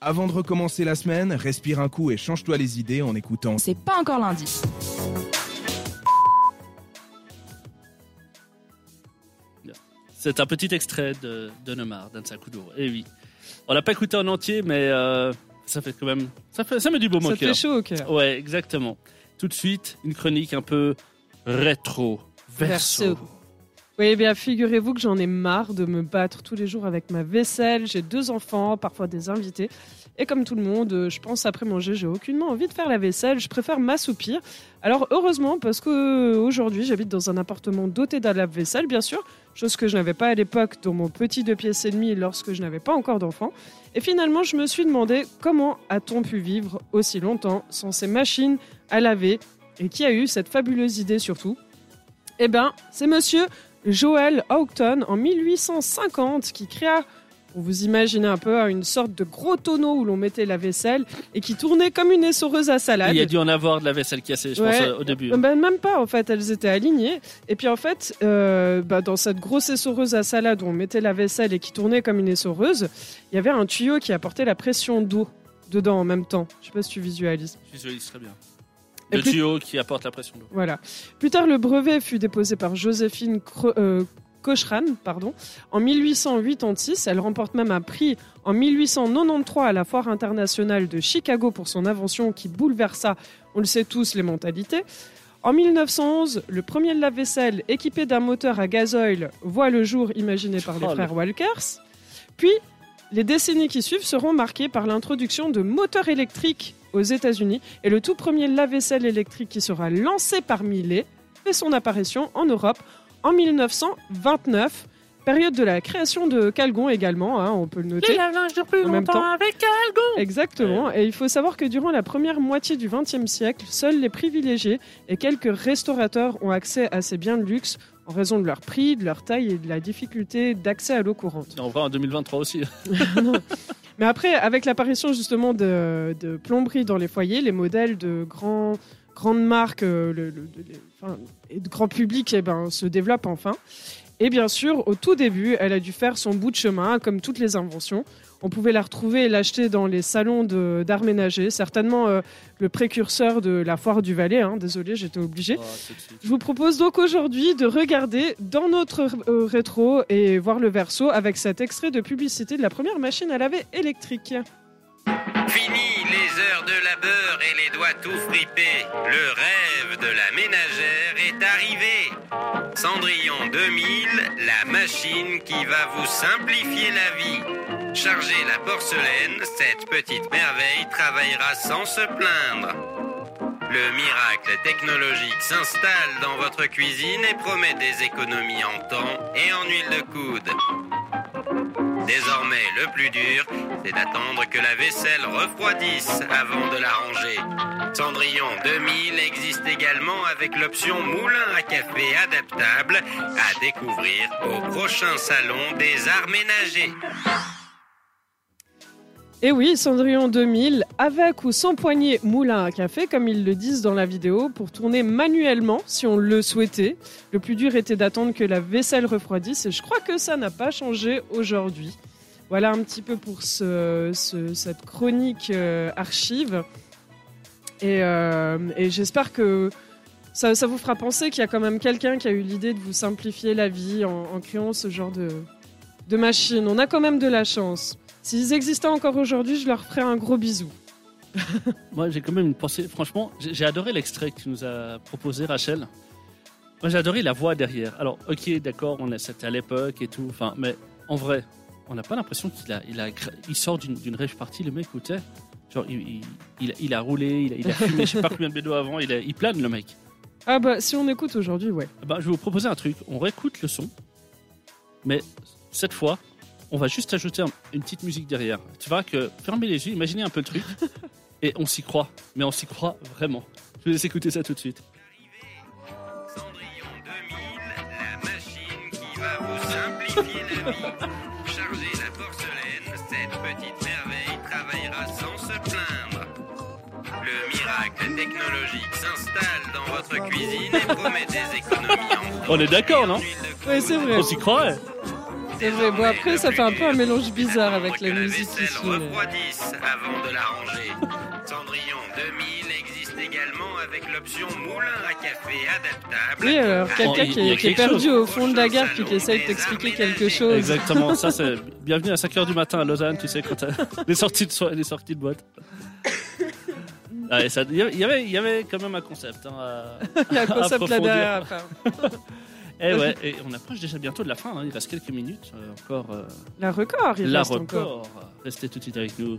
Avant de recommencer la semaine, respire un coup et change-toi les idées en écoutant. C'est pas encore lundi. C'est un petit extrait de, de Kuduro. Et oui. On l'a pas écouté en entier, mais euh, ça fait quand même. Ça, fait, ça met du beau au Ça fait chaud au cœur. Ouais, exactement. Tout de suite, une chronique un peu rétro, verso. Verso. Oui, eh bien, figurez-vous que j'en ai marre de me battre tous les jours avec ma vaisselle. J'ai deux enfants, parfois des invités. Et comme tout le monde, euh, je pense après manger, j'ai aucunement envie de faire la vaisselle. Je préfère m'assoupir. Alors, heureusement, parce que euh, aujourd'hui, j'habite dans un appartement doté d'un lave-vaisselle, bien sûr. Chose que je n'avais pas à l'époque dans mon petit deux pièces et demi lorsque je n'avais pas encore d'enfants. Et finalement, je me suis demandé comment a-t-on pu vivre aussi longtemps sans ces machines à laver? Et qui a eu cette fabuleuse idée surtout? Eh bien, c'est monsieur Joel Houghton en 1850 qui créa, vous imaginer un peu, une sorte de gros tonneau où l'on mettait la vaisselle et qui tournait comme une essoreuse à salade. Il y a dû en avoir de la vaisselle cassée, je Ouais. pense, au début. Euh, ben, même pas, en fait, elles étaient alignées. Et puis en fait, euh, bah, dans cette grosse essoreuse à salade où on mettait la vaisselle et qui tournait comme une essoreuse, il y avait un tuyau qui apportait la pression d'eau dedans en même temps. Je sais pas si tu visualises. Je visualise très bien. Le plus- qui apporte la pression d'eau. Voilà. Plus tard, le brevet fut déposé par Joséphine Cro- euh, Cochran pardon, en 1886. Elle remporte même un prix en 1893 à la Foire internationale de Chicago pour son invention qui bouleversa, on le sait tous, les mentalités. En 1911, le premier lave-vaisselle équipé d'un moteur à gazoil voit le jour imaginé par les Oh, frères Walkers. Puis, les décennies qui suivent seront marquées par l'introduction de moteurs électriques aux États-Unis et le tout premier lave-vaisselle électrique qui sera lancé par Miele fait son apparition en Europe en 1929, période de la création de Calgon également, hein, on peut le noter. En même temps. Exactement. Et il faut savoir que durant la première moitié du XXe siècle, seuls les privilégiés et quelques restaurateurs ont accès à ces biens de luxe en raison de leur prix, de leur taille et de la difficulté d'accès à l'eau courante. On voit en 2023 aussi. Mais après, avec l'apparition justement de, de plomberie dans les foyers, les modèles de grands, grandes marques euh, le- le- de- les- enfin, et de grand public eh ben, se développent enfin. Et bien sûr, au tout début, elle a dû faire son bout de chemin, comme toutes les inventions. On pouvait la retrouver et l'acheter dans les salons d'art ménager, certainement euh, le précurseur de la foire du Valais. hein. Désolé, j'étais obligée. Oh, suite. Je vous propose donc aujourd'hui de regarder dans notre euh, rétro et voir le verso avec cet extrait de publicité de la première machine à laver électrique. Fini les heures de labeur et les doigts tout fripés. Le rêve de la ménagère est arrivé. Cendrillon 2000, la machine qui va vous simplifier la vie. Chargez la porcelaine, cette petite merveille travaillera sans se plaindre. Le miracle technologique s'installe dans votre cuisine et promet des économies en temps et en huile de coude. Désormais, le plus dur, c'est d'attendre que la vaisselle refroidisse avant de la ranger. Cendrillon 2000 existe également avec l'option moulin à café adaptable à découvrir au prochain salon des arts ménagers. Et oui, Cendrillon 2000, avec ou sans poignée moulin à café, comme ils le disent dans la vidéo, pour tourner manuellement si on le souhaitait. Le plus dur était d'attendre que la vaisselle refroidisse et je crois que ça n'a pas changé aujourd'hui. Voilà un petit peu pour ce, ce- cette chronique euh, archive. Et, euh, et j'espère que ça, vous fera penser qu'il y a quand même quelqu'un qui a eu l'idée de vous simplifier la vie en, créant ce genre de machine. On a quand même de la chance. S'ils existaient encore aujourd'hui, je leur ferais un gros bisou. Moi, j'ai quand même une pensée. Franchement, j'ai adoré l'extrait que tu nous as proposé, Rachel. Moi, j'ai adoré la voix derrière. Alors, ok, d'accord, on c'était à l'époque et tout. Enfin, mais en vrai, on n'a pas l'impression qu'il a, il a, il sort d'une rêve partie. Le mec, écoutez, genre, il, il, il, il a roulé, il a, il a fumé, je sais pas combien de bédos avant. Il, a- il plane, le mec. Ah bah si on écoute aujourd'hui, ouais. Ah bah, je vais vous proposer un truc. On réécoute le son, mais cette fois, on va juste ajouter un- une petite musique derrière. Tu vois que fermez les yeux, imaginez un peu le truc, et on s'y croit. Mais on s'y croit vraiment. Je vous laisse écouter ça tout de suite. Cendrillon 2000, la machine qui va vous simplifier la vie. Chargez la porcelaine, cette petite merveille travaillera sans se plaindre. Le miracle technologique s'installe dans votre cuisine et promet des économies en On est d'accord, non? Ouais, c'est vrai. On s'y croit. Ouais. C'est vrai, bon après ça fait un peu un mélange bizarre avec la que musique ici. mais- refroidisse avant de la ranger. Cendrillon 2000 existe également avec l'option moulin à café adaptable. Oui, alors quelqu'un il qui, y a est- qui est quelque perdu au fond de la gare puis qui essaye de t'expliquer quelque chose. Exactement, ça c'est bienvenue à 5h du matin à Lausanne, tu sais, quand t'as les sorties de, so- les sorties de boîte. Ah, et ça- Il y avait- il y, avait, il y avait quand même un concept. Hein, à- Il y a un concept là approfondir. derrière à faire. Eh ouais, et on approche déjà bientôt de la fin, hein, il reste quelques minutes euh, encore. euh, La record, il la reste encore. record. Restez tout de suite avec nous.